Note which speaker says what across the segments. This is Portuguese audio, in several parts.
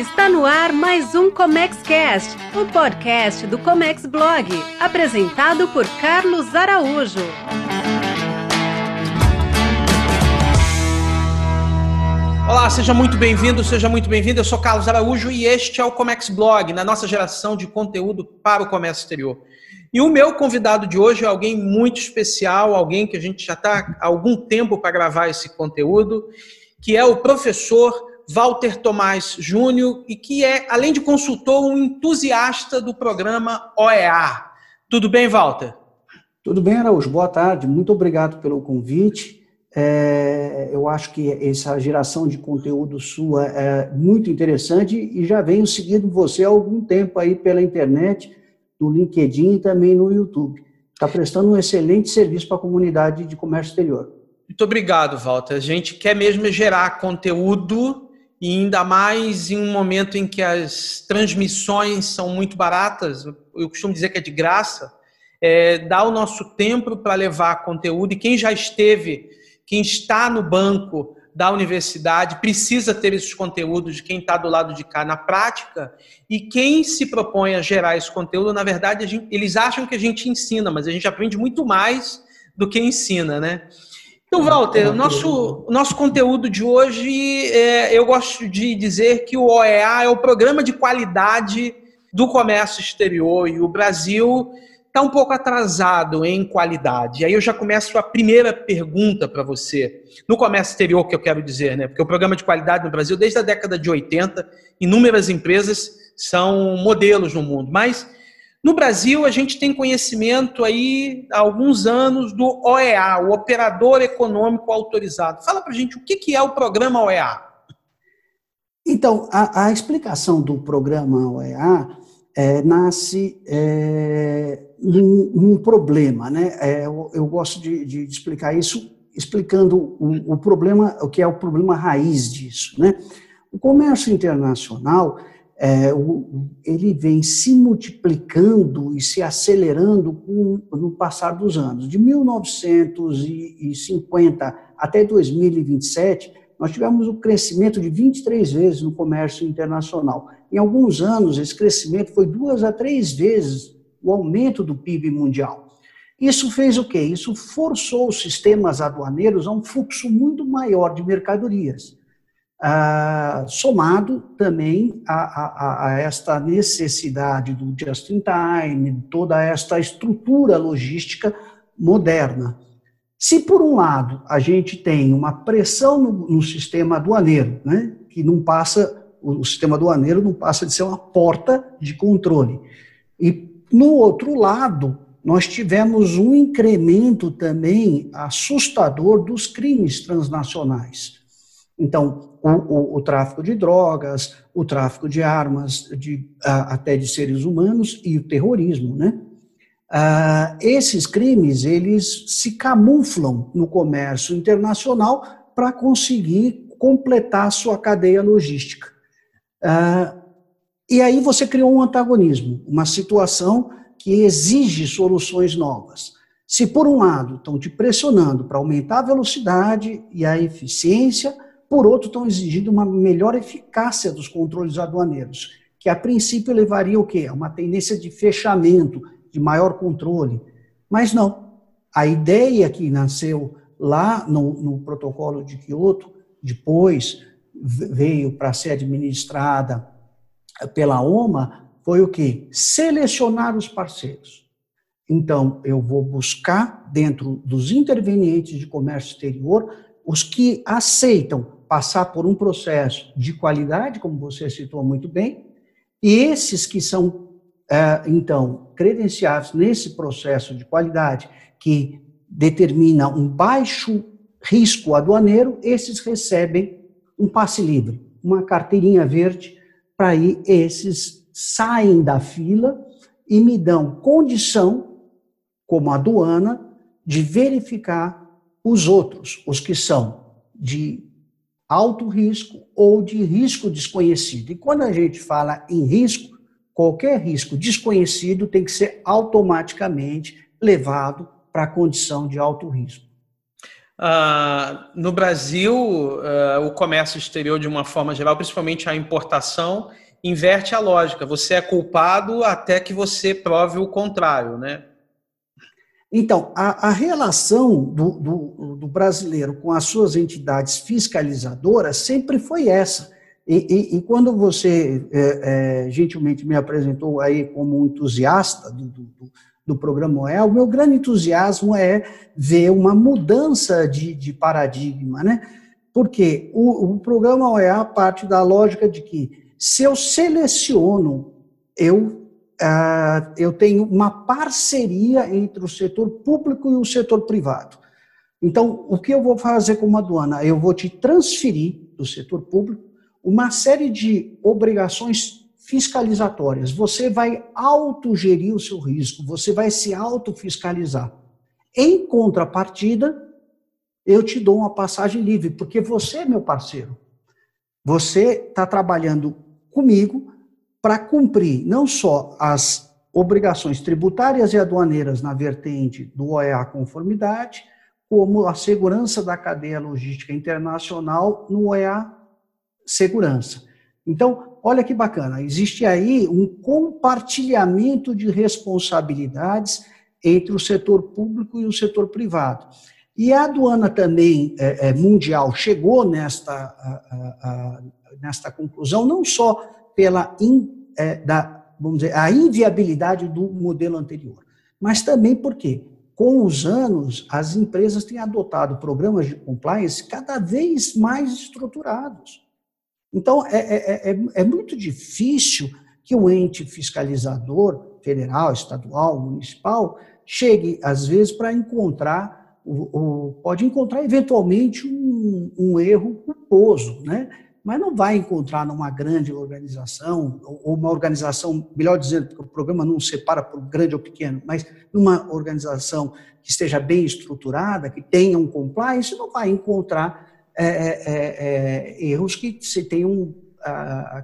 Speaker 1: Está no ar mais um Comex Cast, o podcast do Comex Blog, apresentado por Carlos Araújo.
Speaker 2: Olá, seja muito bem-vindo, seja muito bem-vindo. Eu sou Carlos Araújo e este é o Comex Blog, na nossa geração de conteúdo para o comércio exterior. E o meu convidado de hoje é alguém muito especial, alguém que a gente já está há algum tempo para gravar esse conteúdo, que é o professor Walter Tomás Júnior e que é, além de consultor, um entusiasta do programa OEA. Tudo bem, Walter?
Speaker 3: Tudo bem, Araújo. Boa tarde. Muito obrigado pelo convite. É, eu acho que essa geração de conteúdo sua é muito interessante e já venho seguindo você há algum tempo aí pela internet, no LinkedIn e também no YouTube. Está prestando um excelente serviço para a comunidade de comércio exterior.
Speaker 2: Muito obrigado, Walter. A gente quer mesmo gerar conteúdo e ainda mais em um momento em que as transmissões são muito baratas, eu costumo dizer que é de graça, é, dá o nosso tempo para levar conteúdo e quem já esteve, quem está no banco da universidade precisa ter esses conteúdos de quem está do lado de cá na prática e quem se propõe a gerar esse conteúdo, na verdade, gente, eles acham que a gente ensina, mas a gente aprende muito mais do que ensina, né? Então, Walter, o nosso, nosso conteúdo de hoje, é, eu gosto de dizer que o OEA é o programa de qualidade do comércio exterior e o Brasil está um pouco atrasado em qualidade. Aí eu já começo a primeira pergunta para você. No comércio exterior, que eu quero dizer, né? Porque o programa de qualidade no Brasil, desde a década de 80, inúmeras empresas são modelos no mundo. Mas no Brasil, a gente tem conhecimento aí há alguns anos do OEA, o Operador Econômico Autorizado. Fala para gente o que é o programa OEA.
Speaker 3: Então, a, a explicação do programa OEA é, nasce é, num, num, problema, né? É, eu, eu, gosto de, de, explicar isso explicando o, o problema, o que é o problema raiz disso, né? O comércio internacional é, o, ele vem se multiplicando e se acelerando com, no passar dos anos. De 1950 até 2027, nós tivemos um crescimento de 23 vezes no comércio internacional. Em alguns anos, esse crescimento foi duas a três vezes o aumento do PIB mundial. Isso fez o quê? Isso forçou os sistemas aduaneiros a um fluxo muito maior de mercadorias. Ah, somado também a, a, a, esta necessidade do just-in-time, toda esta estrutura logística moderna. Se, por um lado, a gente tem uma pressão no, no sistema aduaneiro, né, que não passa, o, o sistema aduaneiro não passa de ser uma porta de controle, e, no outro lado, nós tivemos um incremento também assustador dos crimes transnacionais. Então, o, o, o, tráfico de drogas, o tráfico de armas, de, a, até de seres humanos e o terrorismo, né? Ah, esses crimes, eles se camuflam no comércio internacional para conseguir completar a sua cadeia logística. Ah, e aí você criou um antagonismo, uma situação que exige soluções novas. Se, por um lado, estão te pressionando para aumentar a velocidade e a eficiência, por outro, estão exigindo uma melhor eficácia dos controles aduaneiros, que a princípio levaria o quê? A uma tendência de fechamento, de maior controle. Mas não. A ideia que nasceu lá no, no protocolo de Kyoto, depois veio para ser administrada pela OMA, foi o quê? Selecionar os parceiros. Então, eu vou buscar, dentro dos intervenientes de comércio exterior, os que aceitam passar por um processo de qualidade, como você citou muito bem, e esses que são, é, então, credenciados nesse processo de qualidade, que determina um baixo risco aduaneiro, esses recebem um passe livre, uma carteirinha verde, para aí esses saem da fila e me dão condição, como aduana, de verificar os outros, os que são de alto risco ou de risco desconhecido. E quando a gente fala em risco, qualquer risco desconhecido tem que ser automaticamente levado para a condição de alto risco.
Speaker 2: Uh, no Brasil, uh, o comércio exterior, de uma forma geral, principalmente a importação, inverte a lógica. Você é culpado até que você prove o contrário, né?
Speaker 3: Então, a, a relação do, do, do, brasileiro com as suas entidades fiscalizadoras sempre foi essa. E, e, e quando você é, é, gentilmente me apresentou aí como um entusiasta do, do, do programa OEA, o meu grande entusiasmo é ver uma mudança de, de paradigma, né? Porque o, o programa OEA parte da lógica de que se eu seleciono, eu eu tenho uma parceria entre o setor público e o setor privado. Então, o que eu vou fazer como aduana? Eu vou te transferir do setor público uma série de obrigações fiscalizatórias. Você vai autogerir o seu risco, você vai se autofiscalizar. Em contrapartida, eu te dou uma passagem livre, porque você é meu parceiro. Você está trabalhando comigo para cumprir não só as obrigações tributárias e aduaneiras na vertente do OEA conformidade, como a segurança da cadeia logística internacional no OEA segurança. Então, olha que bacana, existe aí um compartilhamento de responsabilidades entre o setor público e o setor privado. E a aduana também é, é, mundial chegou nesta, a, a, a, nesta conclusão, não só pela in, é, da, vamos dizer, a inviabilidade do modelo anterior, mas também porque, com os anos, as empresas têm adotado programas de compliance cada vez mais estruturados. Então, é, é, é, é muito difícil que o ente fiscalizador, federal, estadual, municipal, chegue, às vezes, para encontrar, o, pode encontrar eventualmente um, um erro culposo, né? Mas não vai encontrar numa grande organização, ou uma organização, melhor dizendo, porque o programa não separa por grande ou pequeno, mas numa organização que esteja bem estruturada, que tenha um compliance, não vai encontrar é, é, é, é erros que se tenham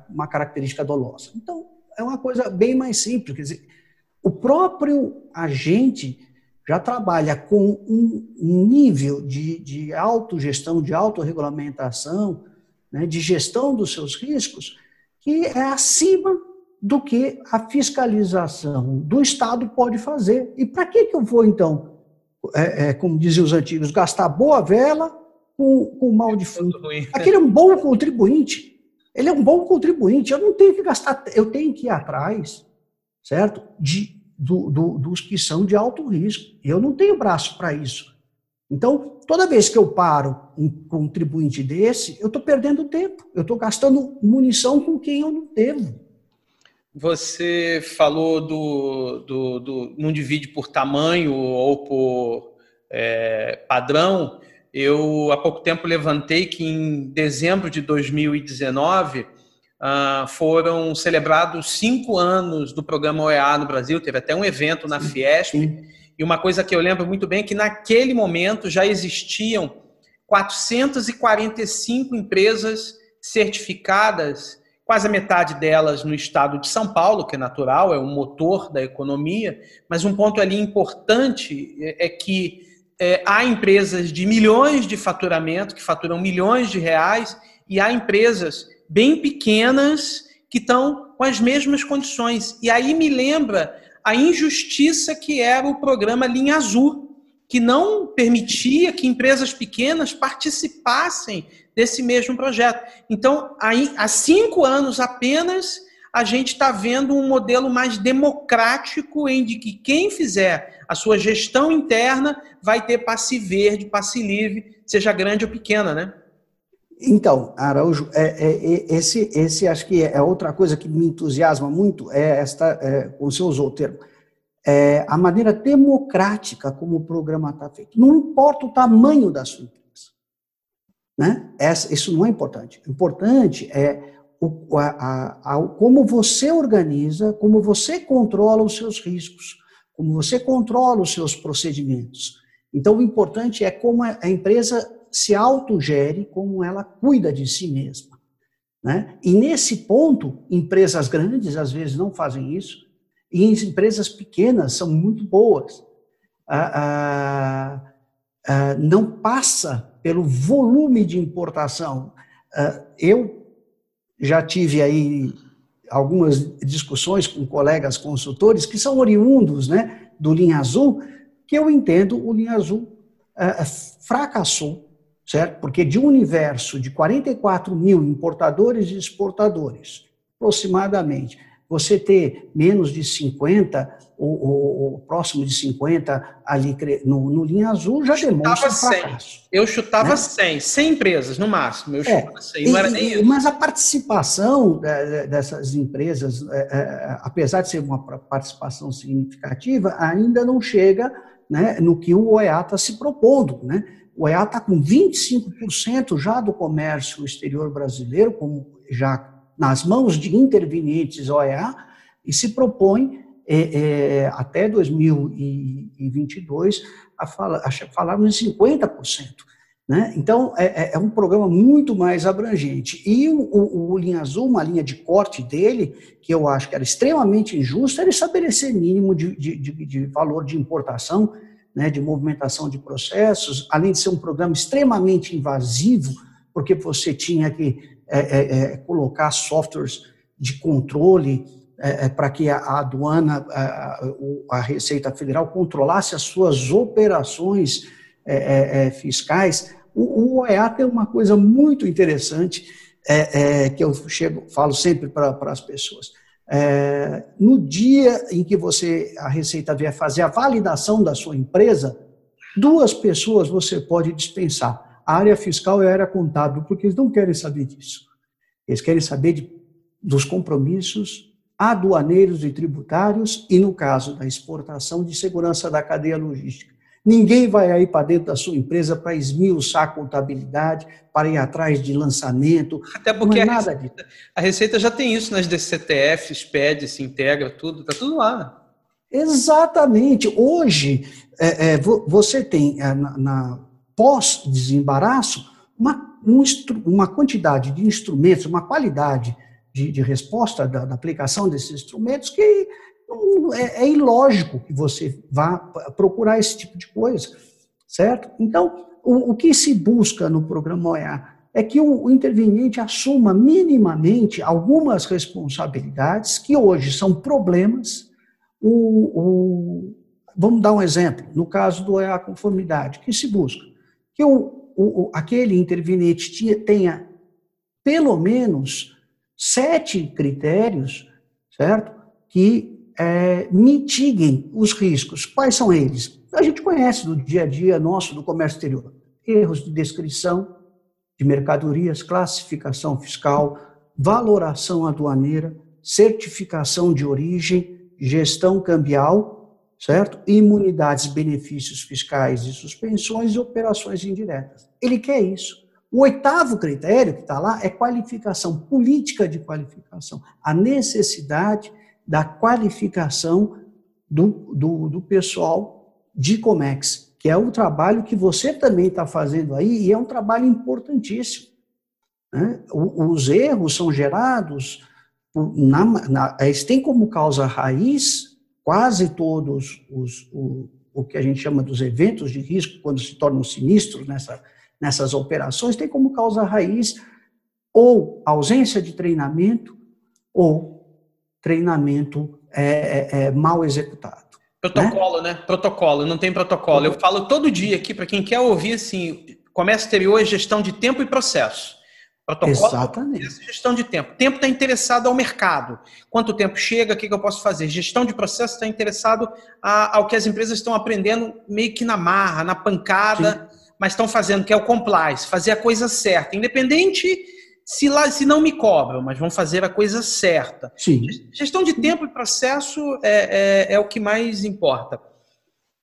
Speaker 3: uma característica dolosa. Então, é uma coisa bem mais simples, quer dizer, o próprio agente já trabalha com um nível de, de autogestão, de autorregulamentação, né, de gestão dos seus riscos, que é acima do que a fiscalização do Estado pode fazer. E para que, que eu vou, então, é, é, como diziam os antigos, gastar boa vela com, com mal de fundo? Aquele é um bom contribuinte. Ele é um bom contribuinte. Eu não tenho que gastar, eu tenho que ir atrás, certo? De, do, do, dos que são de alto risco. Eu não tenho braço para isso. Então, toda vez que eu paro um contribuinte desse, eu estou perdendo tempo, eu estou gastando munição com quem eu não devo.
Speaker 2: Você falou do, do, do não divide por tamanho ou por é, padrão. Eu, há pouco tempo, levantei que em dezembro de 2019 ah, foram celebrados cinco anos do programa OEA no Brasil. Teve até um evento na Fiesp. Sim e uma coisa que eu lembro muito bem é que naquele momento já existiam 445 empresas certificadas, quase a metade delas no estado de São Paulo, que é natural, é um motor da economia, mas um ponto ali importante é, é que é, há empresas de milhões de faturamento, que faturam milhões de reais, e há empresas bem pequenas que estão com as mesmas condições. E aí me lembra a injustiça que era o programa Linha Azul, que não permitia que empresas pequenas participassem desse mesmo projeto. Então, aí, há cinco anos apenas, a gente está vendo um modelo mais democrático em de que quem fizer a sua gestão interna vai ter passe verde, passe livre, seja grande ou pequena, né?
Speaker 3: Então, Araújo, é, é, é, esse, esse acho que é outra coisa que me entusiasma muito, é esta, é, você usou o termo, é a maneira democrática como o programa está feito. Não importa o tamanho da sua empresa. Né? Essa, isso não é importante. O importante é o, a, a, como você organiza, como você controla os seus riscos, como você controla os seus procedimentos. Então, o importante é como a empresa se autogere, como ela cuida de si mesma. Né? E nesse ponto, empresas grandes às vezes não fazem isso, e empresas pequenas são muito boas. Ah, ah, uh, não passa pelo volume de importação. Uh, eu já tive aí algumas discussões com colegas consultores que são oriundos né, do Linha Azul, que eu entendo o Linha Azul uh, fracassou, certo? Porque de um universo de 44 mil importadores e exportadores, aproximadamente, você ter menos de 50 ou, ou, ou próximo de 50 ali no, no linha azul já demonstra fracasso.
Speaker 2: Eu chutava né? 100, 100 empresas no máximo. Eu é, chutava 100, não
Speaker 3: e, era nem isso. Mas a participação dessas empresas, é, é, apesar de ser uma participação significativa, ainda não chega né, no que o OEA está se propondo. Né? OEA está com 25% já do comércio exterior brasileiro, como já nas mãos de intervenientes OEA, e se propõe é, é, até 2022 a, fala, a em 50%. Né? Então, é, é, é, um programa muito mais abrangente. E o, o, o, Linha Azul, uma linha de corte dele, que eu acho que era extremamente injusta, era estabelecer mínimo de, de, de, de valor de importação, né, de movimentação de processos, além de ser um programa extremamente invasivo, porque você tinha que é, é, é colocar softwares de controle é, para que a, aduana, a, a, Receita Federal controlasse as suas operações fiscais o, o OEA tem uma coisa muito interessante é, é, que eu chego, falo sempre para as pessoas. É, no dia em que você, a Receita vier fazer a validação da sua empresa, duas pessoas você pode dispensar. A área fiscal e a área contábil, porque eles não querem saber disso. Eles querem saber de, dos compromissos aduaneiros e tributários e, no caso da exportação, de segurança da cadeia logística. Ninguém vai aí para dentro da sua empresa para esmiuçar a contabilidade, para ir atrás de lançamento.
Speaker 2: Até porque é a, receita, a, Receita, já tem isso nas DCTFs, pede, se integra, tudo, está tudo lá.
Speaker 3: Exatamente. Hoje, é, é, você tem é, na, na pós-desembaraço uma, um, uma quantidade de instrumentos, uma qualidade de, de resposta da, da aplicação desses instrumentos que é, é ilógico que você vá procurar esse tipo de coisa, certo? Então, o, o que se busca no programa OEA é que o, interveniente assuma minimamente algumas responsabilidades que hoje são problemas. O, o, vamos dar um exemplo, no caso do OEA conformidade, que se busca? Que o, o, aquele interveniente tenha pelo menos sete critérios, certo? Que é, mitiguem os riscos. Quais são eles? A gente conhece do dia a dia nosso do comércio exterior. Erros de descrição de mercadorias, classificação fiscal, valoração aduaneira, certificação de origem, gestão cambial, certo? Imunidades, benefícios fiscais e suspensões e operações indiretas. Ele quer isso. O oitavo critério que está lá é qualificação, política de qualificação. A necessidade da qualificação do, do, do pessoal de Comex, que é o trabalho que você também está fazendo aí e é um trabalho importantíssimo. Né? Os erros são gerados, na, na, eles têm como causa raiz quase todos os, o, o que a gente chama dos eventos de risco, quando se tornam sinistros nessa, nessas operações, tem como causa raiz ou ausência de treinamento ou treinamento é, é, é mal executado.
Speaker 2: Protocolo, né? né? Protocolo, não tem protocolo. Eu falo todo dia aqui para quem quer ouvir assim, comércio exterior é gestão de tempo e processo.
Speaker 3: Protocolo Exatamente.
Speaker 2: É gestão de tempo. Tempo está interessado ao mercado. Quanto tempo chega, o que, que eu posso fazer? Gestão de processo está interessado a, ao que as empresas estão aprendendo meio que na marra, na pancada, Sim. mas estão fazendo, que é o compliance, fazer a coisa certa. Independente se, lá, se não me cobram, mas vão fazer a coisa certa.
Speaker 3: Sim.
Speaker 2: Gestão de tempo e processo é, é, é o que mais importa.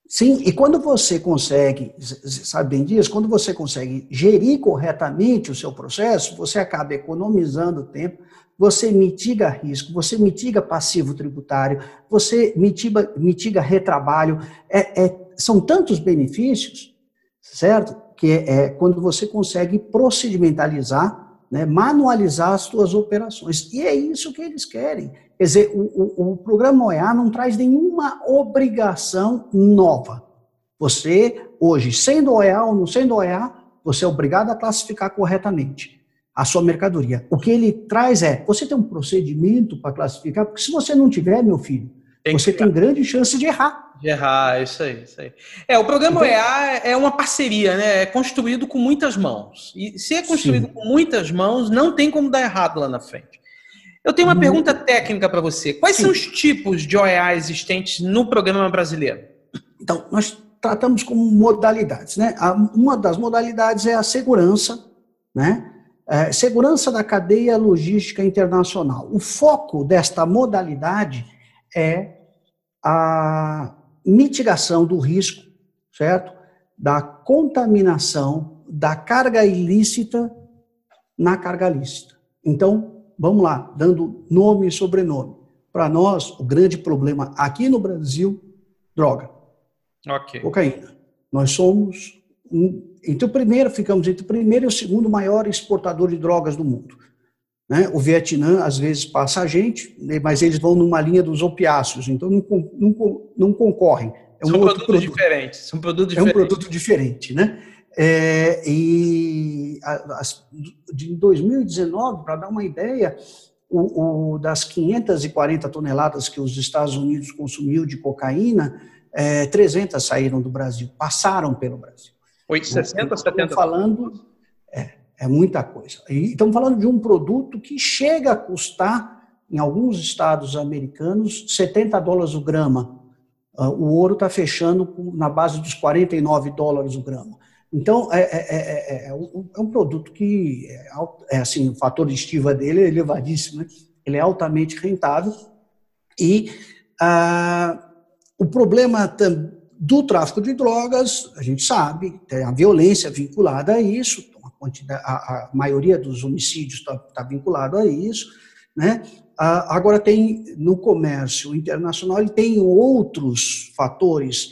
Speaker 3: Sim, e quando você consegue, sabe bem disso, quando você consegue gerir corretamente o seu processo, você acaba economizando tempo, você mitiga risco, você mitiga passivo tributário, você mitiga, mitiga retrabalho. É, é, são tantos benefícios, certo? Que é, é quando você consegue procedimentalizar né, manualizar as suas operações. E é isso que eles querem. Quer dizer, o, o, o programa OEA não traz nenhuma obrigação nova. Você, hoje, sendo OEA ou não sendo OEA, você é obrigado a classificar corretamente a sua mercadoria. O que ele traz é, você tem um procedimento para classificar, porque se você não tiver, meu filho, tem você tem grande chance de errar.
Speaker 2: De errar, é isso aí, isso aí. É, o programa então, OEA é uma parceria, né? É construído com muitas mãos. E se é construído sim. com muitas mãos, não tem como dar errado lá na frente. Eu tenho uma pergunta técnica para você. Quais sim. são os tipos de OEA existentes no programa brasileiro?
Speaker 3: Então, nós tratamos como modalidades, né? Uma das modalidades é a segurança, né? É, segurança da cadeia logística internacional. O foco desta modalidade é a mitigação do risco, certo? Da contaminação da carga ilícita na carga lícita. Então, vamos lá, dando nome e sobrenome. Para nós, o grande problema aqui no Brasil, droga.
Speaker 2: Ok.
Speaker 3: Cocaína. Nós somos entre o primeiro, ficamos entre o primeiro e o segundo maior exportador de drogas do mundo. Né? O Vietnã, às vezes, passa a gente, né, mas eles vão numa linha dos opiáceos, então não, não, não concorrem.
Speaker 2: É um são produtos produto. diferentes. São produtos
Speaker 3: é um produto diferente, né? É, e as, de 2019, para dar uma ideia, o, o, das 540 toneladas que os Estados Unidos consumiu de cocaína, é, 300 saíram do Brasil, passaram pelo Brasil.
Speaker 2: 860, 70?
Speaker 3: falando, é, é muita coisa. E estamos falando de um produto que chega a custar, em alguns estados americanos, 70 dólares o grama. Uh, o ouro está fechando na base dos 49 dólares o grama. Então, é, é, é, é um produto que, é, assim, o fator de estiva dele é elevadíssimo, né? ele é altamente rentável. E uh, o problema do tráfico de drogas, a gente sabe, tem a violência vinculada a isso, a, a, maioria dos homicídios está tá vinculado a isso, né? agora tem no comércio internacional ele tem outros fatores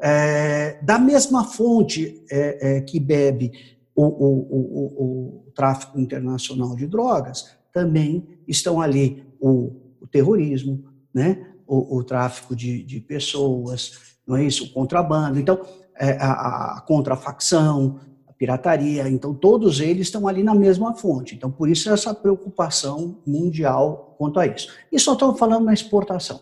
Speaker 3: é, da mesma fonte é, é, que bebe o, o, o, o, tráfico internacional de drogas, também estão ali o, terrorismo, né? o, tráfico de, de pessoas, não é isso? O contrabando. Então, é, a, a contrafacção, pirataria. Então, todos eles estão ali na mesma fonte. Então, por isso, essa preocupação mundial quanto a isso. E só estamos falando na exportação.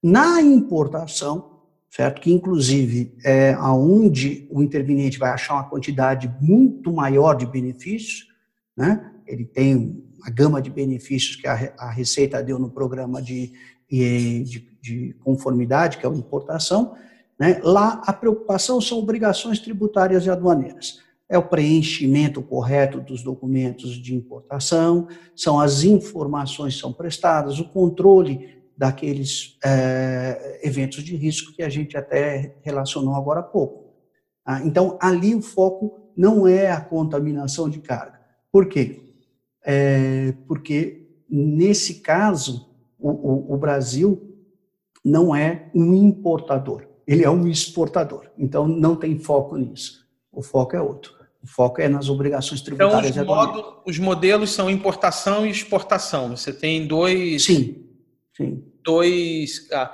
Speaker 3: Na importação, certo? Que, inclusive, é aonde o interveniente vai achar uma quantidade muito maior de benefícios, né? Ele tem a gama de benefícios que a, a Receita deu no programa de, de, de conformidade, que é a importação, né? Lá, a preocupação são obrigações tributárias e aduaneiras. É o preenchimento correto dos documentos de importação, são as informações que são prestadas, o controle daqueles é, eventos de risco que a gente até relacionou agora há pouco. Ah, então, ali o foco não é a contaminação de carga. Por quê? É, porque, nesse caso, o, o, o Brasil não é um importador ele é um exportador. Então, não tem foco nisso. O foco é outro. O foco é nas obrigações tributárias.
Speaker 2: Então, os, modo, os modelos são importação e exportação. Você tem dois.
Speaker 3: Sim. Sim.
Speaker 2: Dois. Ah,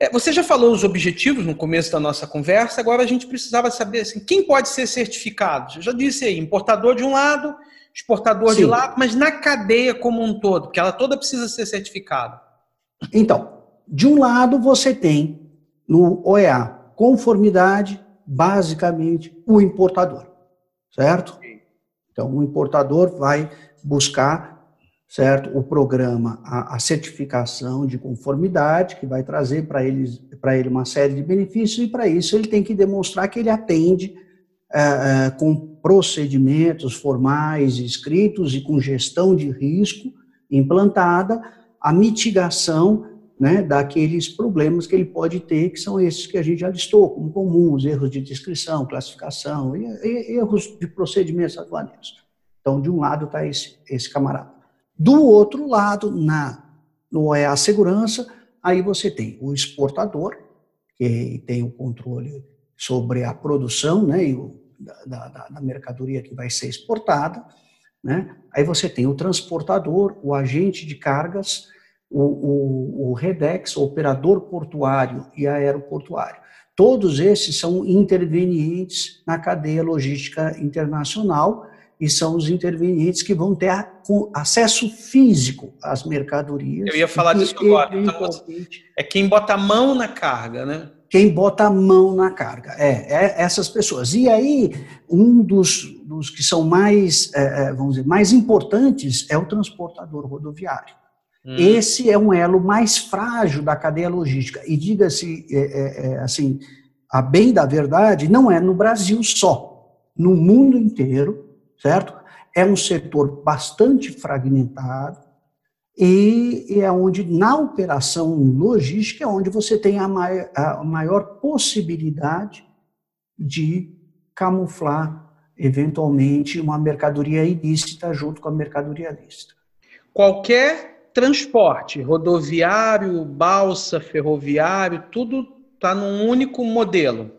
Speaker 2: é, você já falou os objetivos no começo da nossa conversa, agora a gente precisava saber assim, quem pode ser certificado. Eu já disse aí, importador de um lado, exportador Sim. de lado, mas na cadeia como um todo, porque ela toda precisa ser certificada.
Speaker 3: Então, de um lado você tem no OEA, conformidade, basicamente, o importador, certo? Então, o importador vai buscar, certo, o programa, a, a certificação de conformidade, que vai trazer para ele, ele uma série de benefícios, e para isso ele tem que demonstrar que ele atende é, é, com procedimentos formais, escritos e com gestão de risco implantada, a mitigação né, daqueles problemas que ele pode ter, que são esses que a gente já listou, como comuns, erros de descrição, classificação, e, e, erros de procedimentos aduaneiros. Então, de um lado está esse, esse camarada. Do outro lado, na, no é a segurança, aí você tem o exportador, que tem o controle sobre a produção né, e o, da, da, da mercadoria que vai ser exportada. Né? Aí você tem o transportador, o agente de cargas, o, o, o REDEX, o operador portuário e aeroportuário. todos esses são intervenientes na cadeia logística internacional e são os intervenientes que vão ter acesso físico às mercadorias.
Speaker 2: Eu ia falar disso agora. Então, é quem bota a mão na carga, né?
Speaker 3: Quem bota a mão na carga, é, é essas pessoas. E aí, um dos, dos que são mais, é, é vamos dizer, mais importantes é o transportador rodoviário. Hum. Esse é um elo mais frágil da cadeia logística. E diga-se, é, é, é, assim, a bem da verdade, não é no Brasil só. No mundo inteiro, certo? É um setor bastante fragmentado e, e é onde, na operação logística, é onde você tem a maior, a maior possibilidade de camuflar, eventualmente, uma mercadoria ilícita junto com a mercadoria lícita.
Speaker 2: Qualquer transporte, rodoviário, balsa, ferroviário, tudo está num único modelo.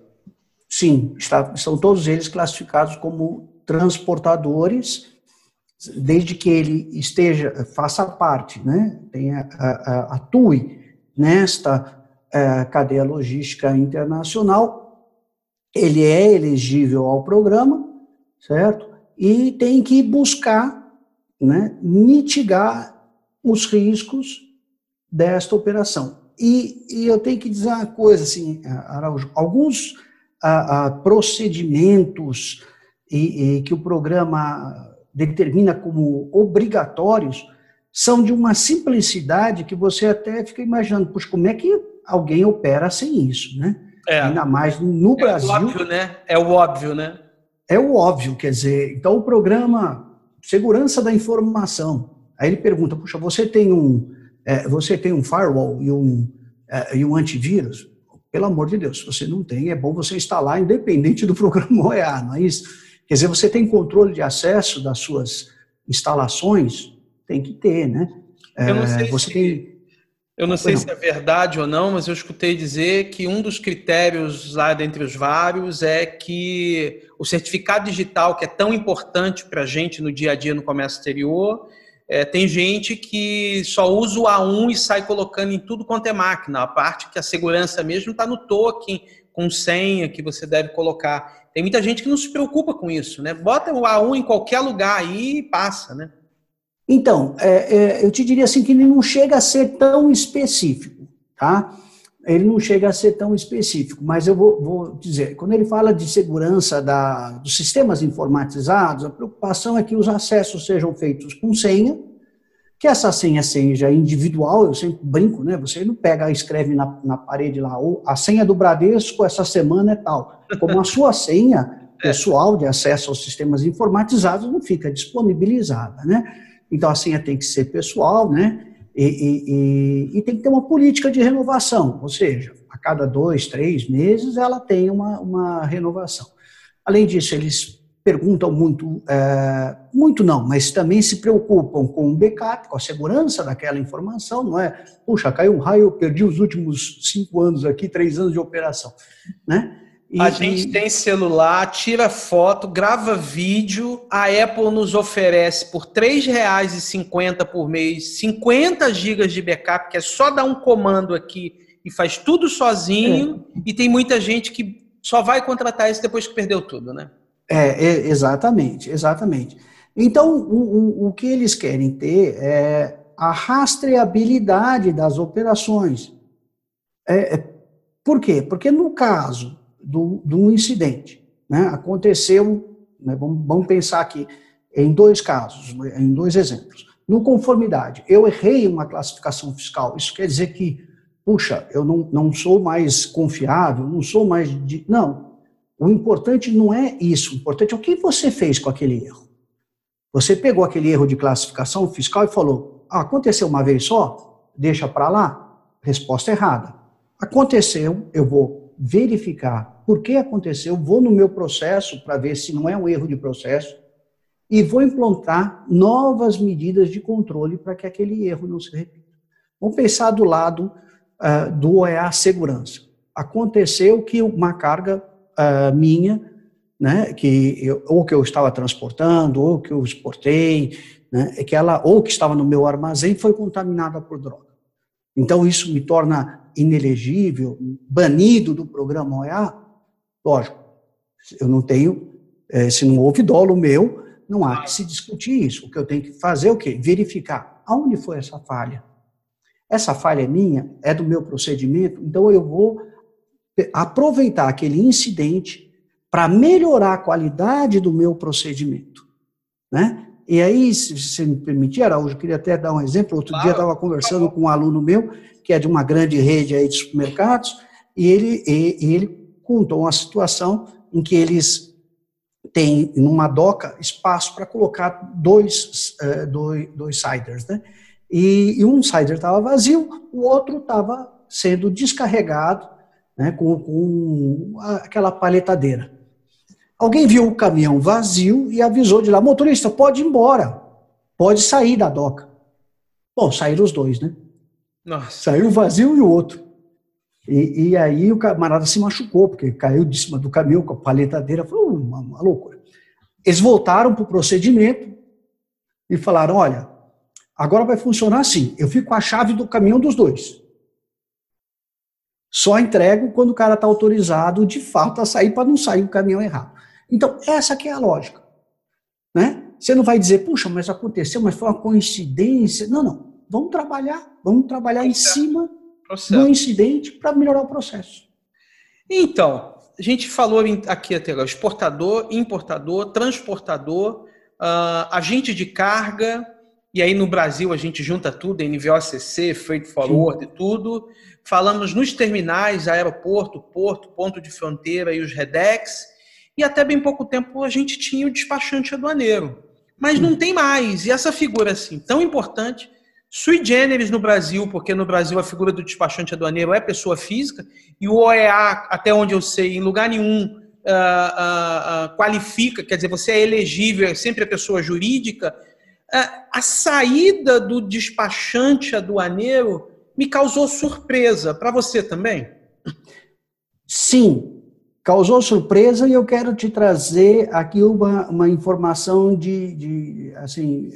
Speaker 3: Sim, está, são todos eles classificados como transportadores, desde que ele esteja, faça parte, né, tenha, atue nesta é, cadeia logística internacional, ele é elegível ao programa, certo? E tem que buscar né, mitigar os riscos desta operação. E, e, eu tenho que dizer uma coisa, assim, Araújo, alguns procedimentos e, e que o programa determina como obrigatórios são de uma simplicidade que você até fica imaginando, puxa, como é que alguém opera sem isso, né? É. Ainda mais no é Brasil.
Speaker 2: É o óbvio, né? É o óbvio, né?
Speaker 3: É o óbvio, quer dizer, então o programa Segurança da Informação, aí ele pergunta, puxa, você tem um, é, você tem um firewall e um, é, e um antivírus? Pelo amor de Deus, se você não tem, é bom você instalar independente do programa OEA, não é isso? Quer dizer, você tem controle de acesso das suas instalações? Tem que ter, né?
Speaker 2: Eu não sei, é, você se, tem... eu não sei se é verdade ou não, mas eu escutei dizer que um dos critérios lá dentre os vários é que o certificado digital, que é tão importante para a gente no dia a dia no comércio exterior, é, tem gente que só usa o A1 e sai colocando em tudo quanto é máquina. A parte que a segurança mesmo está no token, com senha que você deve colocar. Tem muita gente que não se preocupa com isso, né? Bota o A1 em qualquer lugar aí e passa, né?
Speaker 3: Então, é, é, eu te diria assim que ele não chega a ser tão específico, tá? Ele não chega a ser tão específico, mas eu vou, vou dizer, quando ele fala de segurança da, dos sistemas informatizados, a preocupação é que os acessos sejam feitos com senha, que essa senha seja individual, eu sempre brinco, né? Você não pega, escreve na, na parede lá, ou a senha do Bradesco essa semana é tal. Como a sua senha é. pessoal de acesso aos sistemas informatizados não fica disponibilizada, né? Então a senha tem que ser pessoal, né? E, e, e, e tem que ter uma política de renovação, ou seja, a cada dois, três meses ela tem uma, uma renovação. Além disso, eles perguntam muito, é, muito não, mas também se preocupam com o backup, com a segurança daquela informação, não é? Puxa, caiu um raio, eu perdi os últimos cinco anos aqui, três anos de operação, né?
Speaker 2: E, a gente tem celular, tira foto, grava vídeo. A Apple nos oferece por R$ 3,50 por mês 50 gigas de backup, que é só dar um comando aqui e faz tudo sozinho. É. E tem muita gente que só vai contratar isso depois que perdeu tudo, né?
Speaker 3: É, é, exatamente, exatamente. Então, o, o, o que eles querem ter é a rastreabilidade das operações. É, é, por quê? Porque no caso do, um incidente, né, aconteceu, né, vamos, vamos pensar aqui em dois casos, em dois exemplos. No conformidade, eu errei uma classificação fiscal, isso quer dizer que, puxa, eu não, não sou mais confiável, não sou mais. De, não, o importante não é isso, o importante é o que você fez com aquele erro. Você pegou aquele erro de classificação fiscal e falou: ah, aconteceu uma vez só, deixa para lá. Resposta errada. Aconteceu, eu vou verificar por que aconteceu, vou no meu processo para ver se não é um erro de processo e vou implantar novas medidas de controle para que aquele erro não se repita. Vamos pensar do lado uh, do OEA segurança. Aconteceu que uma carga uh, minha, né, que eu, ou que eu estava transportando, ou que eu exportei, né, que ela ou que estava no meu armazém foi contaminada por droga. Então isso me torna inelegível, banido do programa OEA, lógico, eu não tenho, é, se não houve dolo meu, não há que se discutir isso. O que eu tenho que fazer é o quê? Verificar aonde foi essa falha. Essa falha é minha, é do meu procedimento, então eu vou aproveitar aquele incidente para melhorar a qualidade do meu procedimento, né? E aí, se você me permitir, Araújo, eu queria até dar um exemplo. Outro claro. dia eu estava conversando com um aluno meu, que é de uma grande rede aí de supermercados, e ele, e, ele contou uma situação em que eles têm, numa doca, espaço para colocar dois, uh, dois, dois ciders, né? E, e um cider estava vazio, o outro estava sendo descarregado né, com, com aquela paletadeira. Alguém viu o caminhão vazio e avisou de lá, motorista, pode ir embora, pode sair da doca. Bom, saíram os dois, né? Nossa. Saiu o vazio e o outro. E, e, aí o camarada se machucou, porque caiu de cima do caminhão com a paletadeira, foi uma, uma loucura. Eles voltaram para o procedimento e falaram, olha, agora vai funcionar assim, eu fico com a chave do caminhão dos dois. Só entrego quando o cara está autorizado, de fato, a sair para não sair o caminhão errado. Então, essa que é a lógica. Né? Você não vai dizer, puxa, mas aconteceu, mas foi uma coincidência. Não, não. Vamos trabalhar, vamos trabalhar em cima processo. do incidente para melhorar o processo.
Speaker 2: Então, a gente falou aqui até agora, exportador, importador, transportador, uh, agente de carga, e aí no Brasil a gente junta tudo, NVOCC, Freight Forward e tudo. Falamos nos terminais, aeroporto, porto, ponto de fronteira e os REDEX e até bem pouco tempo a gente tinha o despachante aduaneiro. Mas não tem mais. E essa figura assim tão importante, sui generis no Brasil, porque no Brasil a figura do despachante aduaneiro é pessoa física, e o OEA, até onde eu sei, em lugar nenhum uh, uh, uh, qualifica, quer dizer, você é elegível, é sempre a pessoa jurídica. a saída do despachante aduaneiro me causou surpresa. Para você também?
Speaker 3: Sim, causou surpresa e eu quero te trazer aqui uma, uma informação de, de assim,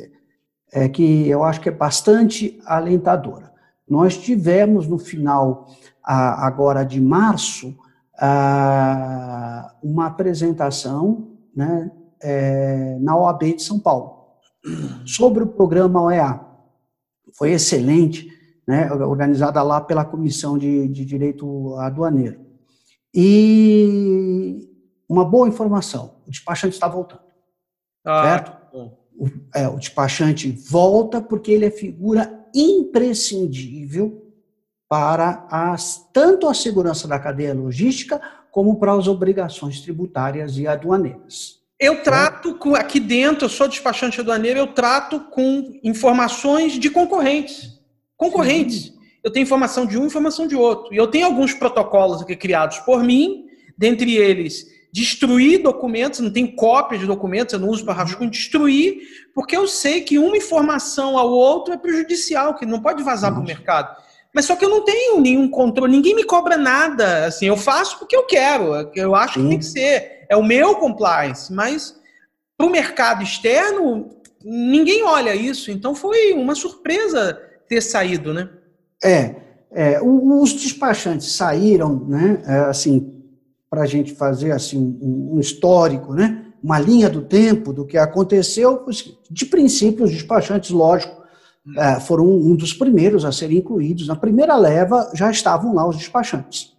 Speaker 3: é, que eu acho que é bastante alentadora. Nós tivemos no final a, agora de março a, uma apresentação né, é, na OAB de São Paulo sobre o programa OEA. Foi excelente, né, organizada lá pela Comissão de, de Direito Aduaneiro. E uma boa informação: o despachante está voltando. Ah, certo? O, é, o despachante volta porque ele é figura imprescindível para as, tanto a segurança da cadeia logística como para as obrigações tributárias e aduaneiras.
Speaker 2: Eu trato com, aqui dentro, eu sou despachante aduaneiro, eu trato com informações de concorrentes. Concorrentes. Sim eu tenho informação de um, informação de outro. E eu tenho alguns protocolos aqui criados por mim, dentre eles destruir documentos, não tem cópias de documentos, eu não uso para rascunho, destruir, porque eu sei que uma informação ao outro é prejudicial, que não pode vazar para o mercado. Mas só que eu não tenho nenhum controle, ninguém me cobra nada, assim, eu faço porque eu quero, eu acho que tem que ser, é o meu compliance, mas para o mercado externo, ninguém olha isso, então foi uma surpresa ter saído, né?
Speaker 3: É, é os despachantes saíram, né, é, assim, para a gente fazer assim um histórico, né, uma linha do tempo do que aconteceu. De princípio, os despachantes, lógico, é, foram um dos primeiros a serem incluídos. Na primeira leva já estavam lá os despachantes.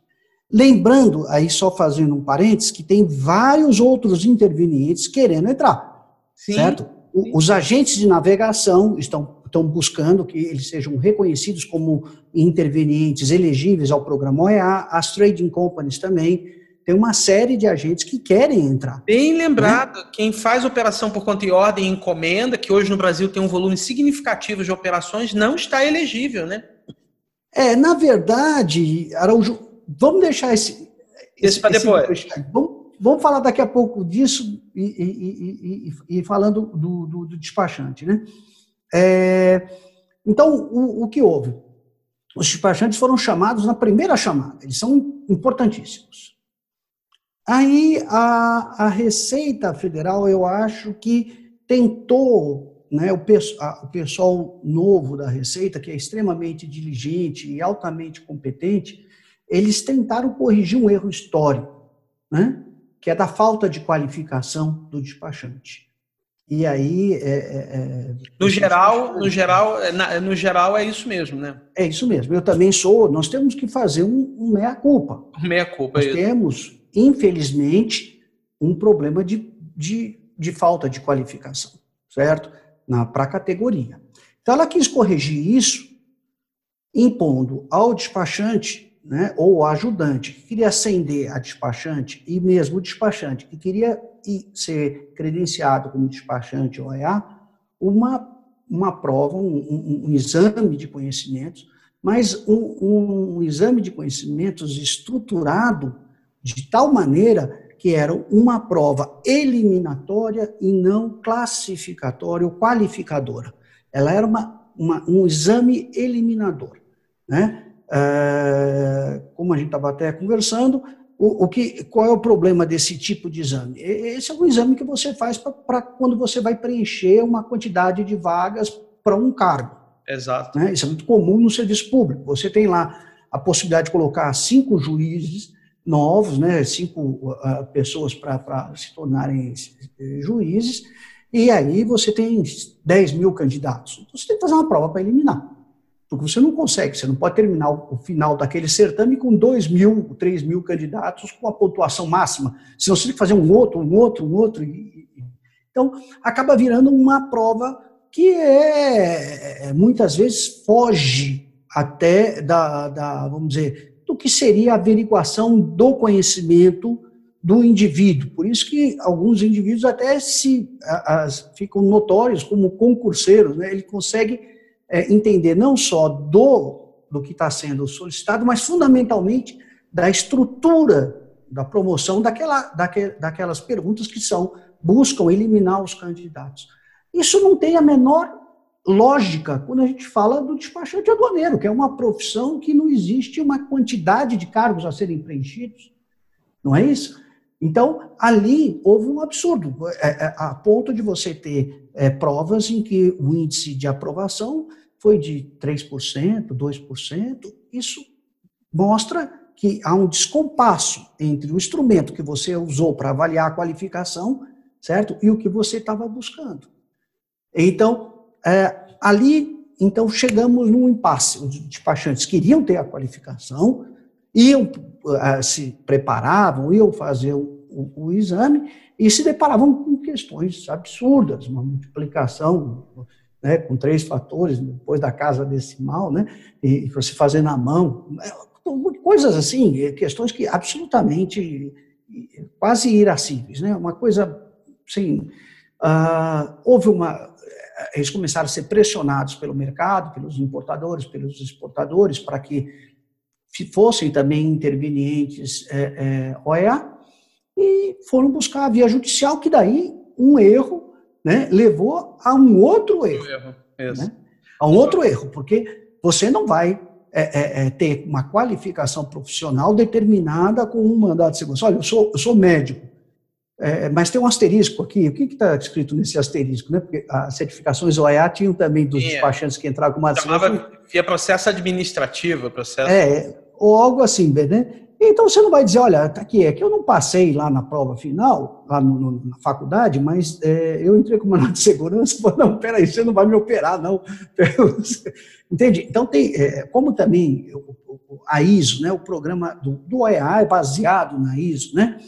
Speaker 3: Lembrando, aí só fazendo um parênteses, que tem vários outros intervenientes querendo entrar, sim, certo? Sim. Os agentes de navegação estão estão buscando que eles sejam reconhecidos como intervenientes elegíveis ao programa OEA, as trading companies também, tem uma série de agentes que querem entrar.
Speaker 2: Bem lembrado, né? quem faz operação por conta e ordem e encomenda, que hoje no Brasil tem um volume significativo de operações, não está elegível, né?
Speaker 3: É, na verdade, Araújo, vamos deixar esse.
Speaker 2: Esse, para depois.
Speaker 3: vamos, vamos, falar daqui a pouco disso e, e, e, e falando do, do, do despachante, né? É, então, o, o que houve? Os despachantes foram chamados na primeira chamada, eles são importantíssimos. Aí a, a Receita Federal, eu acho que tentou né, o, a, o pessoal novo da Receita, que é extremamente diligente e altamente competente, eles tentaram corrigir um erro histórico, né, que é da falta de qualificação do despachante. E aí, é, é,
Speaker 2: é no geral, no geral, é, no geral é isso mesmo, né?
Speaker 3: É isso mesmo. Eu também sou. Nós temos que fazer um, um meia culpa.
Speaker 2: Um meia culpa.
Speaker 3: Nós temos, infelizmente, um problema de, de, de falta de qualificação, certo? Para a categoria. Então, ela quis corrigir isso, impondo ao despachante né, ou ajudante que queria ascender a despachante e mesmo o despachante que queria ser credenciado como despachante OEA, uma, uma prova, um, um, um exame de conhecimentos, mas um, um exame de conhecimentos estruturado de tal maneira que era uma prova eliminatória e não classificatória ou qualificadora. Ela era uma, uma um exame eliminador. Né? É, como a gente estava até conversando, o, o, que, qual é o problema desse tipo de exame? Esse é um exame que você faz para quando você vai preencher uma quantidade de vagas para um cargo.
Speaker 2: Exato.
Speaker 3: Né? Isso é muito comum no serviço público. Você tem lá a possibilidade de colocar cinco juízes novos, né, cinco uh, pessoas para se tornarem juízes, e aí você tem 10 mil candidatos. Então você tem que fazer uma prova para eliminar. Porque você não consegue, você não pode terminar o final daquele certame com 2 mil, 3 mil candidatos com a pontuação máxima. Senão você tem que fazer um outro, um outro, um outro. Então, acaba virando uma prova que é, é, muitas vezes foge até da, da, vamos dizer, do que seria a averiguação do conhecimento do indivíduo. Por isso que alguns indivíduos até se as, ficam notórios como concurseiros, né? ele consegue é, entender não só do, do que está sendo solicitado, mas fundamentalmente da estrutura da promoção daquela, daquel, daquelas perguntas que são buscam eliminar os candidatos. Isso não tem a menor lógica quando a gente fala do despachante aduaneiro, que é uma profissão que não existe uma quantidade de cargos a serem preenchidos. Não é isso? Então, ali houve um absurdo, é, é, a ponto de você ter é, provas em que o índice de aprovação foi de 3%, 2%. Isso mostra que há um descompasso entre o instrumento que você usou para avaliar a qualificação, certo? E o que você estava buscando. Então, é, ali, então, chegamos num impasse. Os despachantes queriam ter a qualificação, iam, é, se preparavam, iam fazer o, o, o exame e se deparavam com questões absurdas, uma multiplicação né, com três fatores, depois da casa decimal, né, e você fazer na mão, é, coisas assim, é, questões que absolutamente quase irascíveis, né, uma coisa, assim, uh, houve uma, eles começaram a ser pressionados pelo mercado, pelos importadores, pelos exportadores, para que fossem também intervenientes é, é, OEA, e foram buscar a via judicial, que daí um erro né, levou a um outro erro. erro né? A um outro erro, porque você não vai é, é, é, ter uma qualificação profissional determinada com um mandato de segurança. Olha, eu sou, eu sou médico, é, mas tem um asterisco aqui. O que está escrito nesse asterisco? Né? Porque as certificações OEA tinham também dos despachantes que entraram com uma...
Speaker 2: Chamava, via processo administrativo, processo...
Speaker 3: É, ou algo assim, né? Então você não vai dizer, olha, tá aqui, é que eu não passei lá na prova final, lá no, no, na faculdade, mas é, eu entrei com uma de segurança, falei, não, peraí, você não vai me operar, não. Entende? Então tem, é, como também a ISO, né, o programa do, do OEA é baseado na ISO, né?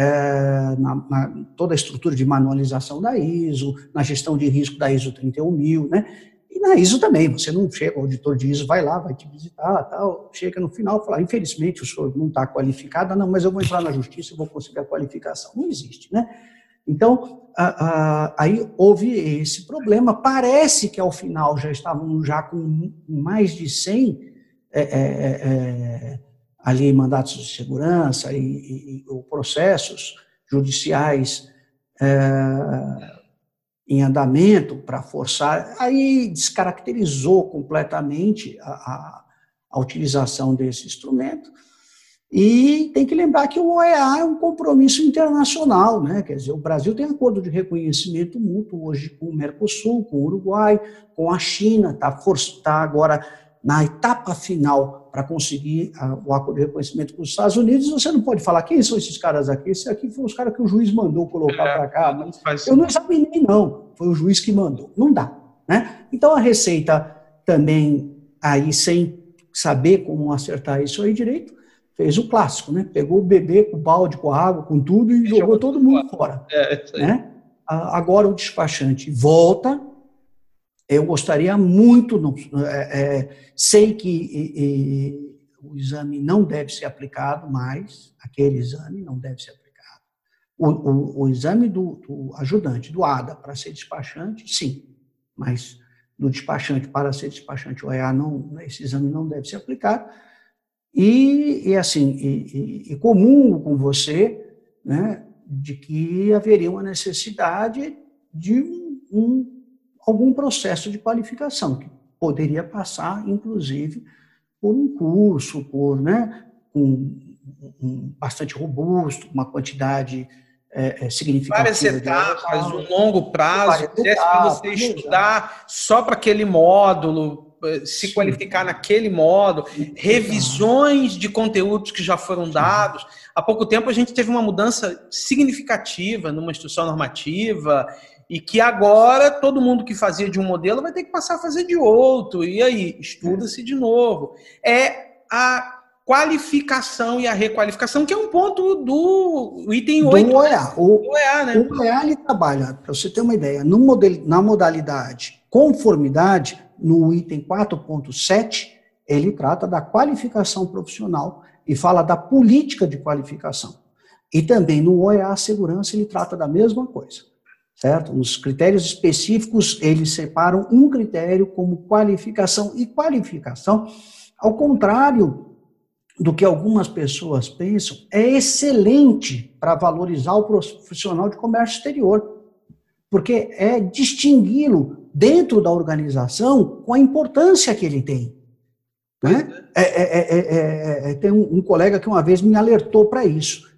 Speaker 3: É, na, na, toda a estrutura de manualização da ISO, na gestão de risco da ISO 31000, né? E na ISO também, você não chega, o auditor de ISO vai lá, vai te visitar, tal, chega no final e fala, infelizmente o senhor não está qualificado, não, mas eu vou entrar na justiça e vou conseguir a qualificação. Não existe, né? Então, a, a, aí houve esse problema. Parece que ao final já estavam já com mais de 100 é, é, é, é, ali mandatos de segurança e, e, e processos judiciais é, em andamento para forçar, aí descaracterizou completamente a, a, a, utilização desse instrumento E tem que lembrar que o OEA é um compromisso internacional, né? Quer dizer, o Brasil tem acordo de reconhecimento mútuo hoje com o Mercosul, com o Uruguai, com a China, está tá agora na etapa final para conseguir o acordo de reconhecimento com os Estados Unidos. Você não pode falar quem são esses caras aqui. Esses aqui foram os caras que o juiz mandou colocar é, para cá. Mas eu não examinei, não. Foi o juiz que mandou. Não dá. Né? Então a Receita também, aí sem saber como acertar isso aí direito, fez o clássico, né? Pegou o bebê com o balde, com a água, com tudo e, e jogou todo mundo fora. É, né? Agora o despachante volta. Eu gostaria muito, é, é, sei que e, e, o exame não deve ser aplicado mais, aquele exame não deve ser aplicado. O, o, o exame do, do ajudante, do ADA, para ser despachante, sim, mas do despachante para ser despachante OEA, não, esse exame não deve ser aplicado. E, e assim, e, e, e com você, né, de que haveria uma necessidade de um, um, algum processo de qualificação, que poderia passar, inclusive, por um curso, por, né, um, um bastante robusto, uma quantidade é, é, significativa.
Speaker 2: Várias etapas, um longo prazo, se você estudar só para aquele módulo, eh, se Sim. qualificar naquele modo, revisões de conteúdos que já foram dados. Há pouco tempo a gente teve uma mudança significativa numa instrução normativa e que agora todo mundo que fazia de um modelo vai ter que passar a fazer de outro. E aí, estuda-se de novo. É a qualificação e a requalificação, que é um ponto do item 8.
Speaker 3: Do OEA. O, do OEA, né? o OEA ele trabalha, para você ter uma ideia, no modelo, na modalidade conformidade, no item 4.7, ele trata da qualificação profissional e fala da política de qualificação. E também no OEA Segurança ele trata da mesma coisa, certo? Nos critérios específicos, eles separam um critério como qualificação e qualificação, ao contrário do que algumas pessoas pensam, é excelente para valorizar o profissional de comércio exterior, porque é distingui-lo dentro da organização com a importância que ele tem. Né? É, é, é, tem um, um, colega que uma vez me alertou para isso.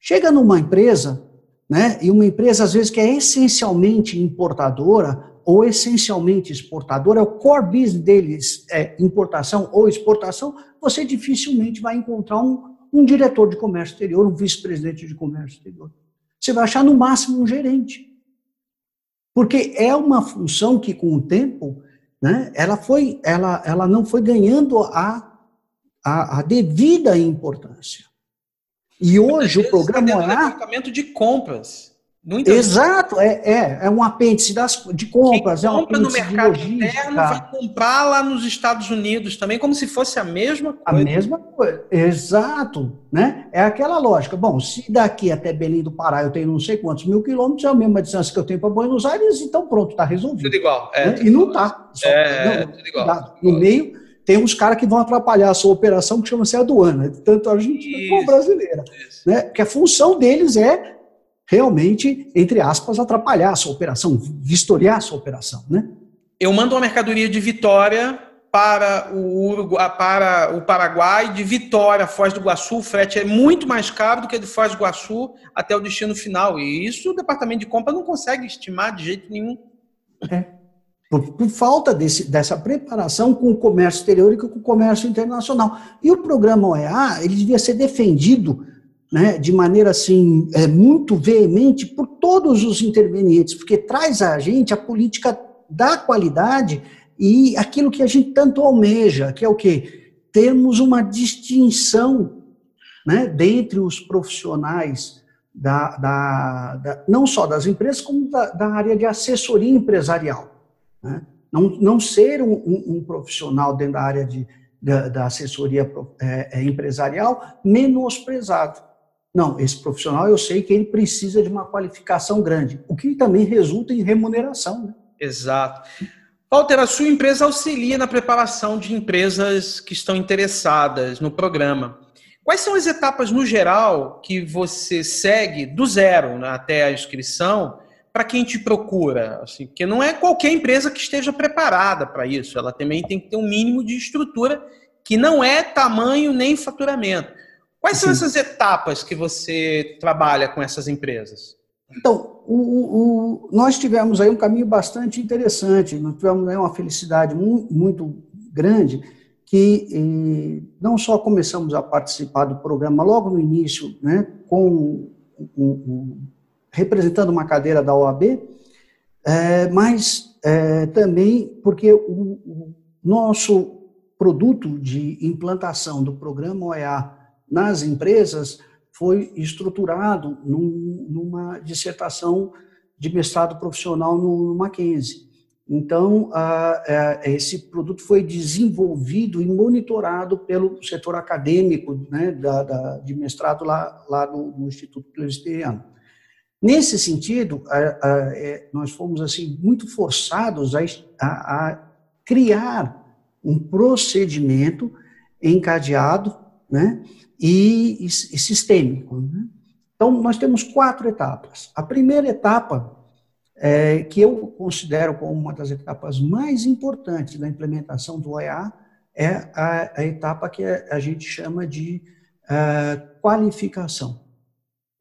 Speaker 3: Chega numa empresa, né, e uma empresa às vezes que é essencialmente importadora ou essencialmente exportadora, é o core business deles é importação ou exportação, você dificilmente vai encontrar um, um diretor de comércio exterior, um vice-presidente de comércio exterior. Você vai achar no máximo um gerente. Porque é uma função que, com o tempo, né, ela, foi, ela, ela não foi ganhando a, a, a devida importância. E hoje o programa é...
Speaker 2: departamento de compras.
Speaker 3: Exato, é, é, é um apêndice das, de compras, Quem é um
Speaker 2: compra no mercado interno vai comprar lá nos Estados Unidos também, como se fosse a mesma coisa.
Speaker 3: A mesma coisa, exato, né? É aquela lógica. Bom, se daqui até Belém do Pará eu tenho não sei quantos mil quilômetros, é a mesma distância que eu tenho para Buenos Aires, então pronto, está resolvido.
Speaker 2: Tudo igual. É,
Speaker 3: né?
Speaker 2: tudo
Speaker 3: e não está.
Speaker 2: É, não, tudo igual.
Speaker 3: No meio tem uns caras que vão atrapalhar a sua operação que chama-se aduana, tanto a Argentina como a brasileira. Isso. Né? Que a função deles é realmente, entre aspas, atrapalhar a sua operação, vistoriar a sua operação, né?
Speaker 2: Eu mando uma mercadoria de Vitória para o, Uruguai, para o Paraguai, de Vitória, Foz do Iguaçu, o frete é muito mais caro do que de Foz do Iguaçu até o destino final. E isso o departamento de compra não consegue estimar de jeito nenhum.
Speaker 3: É. Por, por, falta desse, dessa preparação com o comércio exterior e com o comércio internacional. E o programa OEA, ele devia ser defendido né, de maneira assim é, muito veemente por todos os intervenientes, porque traz a gente a política da qualidade e aquilo que a gente tanto almeja, que é o quê? Termos uma distinção né, dentre os profissionais da, da, da, não só das empresas, como da, da área de assessoria empresarial. Né? Não, não ser um, um, um, profissional dentro da área de, da, da assessoria é, é, empresarial menosprezado. Não, esse profissional eu sei que ele precisa de uma qualificação grande, o que também resulta em remuneração. Né?
Speaker 2: Exato. Walter, a sua empresa auxilia na preparação de empresas que estão interessadas no programa. Quais são as etapas, no geral, que você segue do zero né, até a inscrição para quem te procura? Assim, porque não é qualquer empresa que esteja preparada para isso, ela também tem que ter um mínimo de estrutura que não é tamanho nem faturamento. Quais são essas etapas que você trabalha com essas empresas?
Speaker 3: Então, o, o, nós tivemos aí um caminho bastante interessante, nós tivemos aí uma felicidade muito, muito grande, que eh, não só começamos a participar do programa logo no início, né, com um, representando uma cadeira da OAB, é, mas é, também porque o, o, nosso produto de implantação do programa OEA nas empresas foi estruturado num, numa dissertação de mestrado profissional no, no Mackenzie. Então, esse produto foi desenvolvido e monitorado pelo setor acadêmico né, da, da, de mestrado lá, lá no, no Instituto Presbiteriano. Nesse sentido, é, nós fomos assim muito forçados a, criar um procedimento encadeado né, e, e, e sistêmico. Né? Então, nós temos quatro etapas. A primeira etapa é, que eu considero como uma das etapas mais importantes da implementação do OEA, é a, a etapa que a, gente chama de uh, qualificação.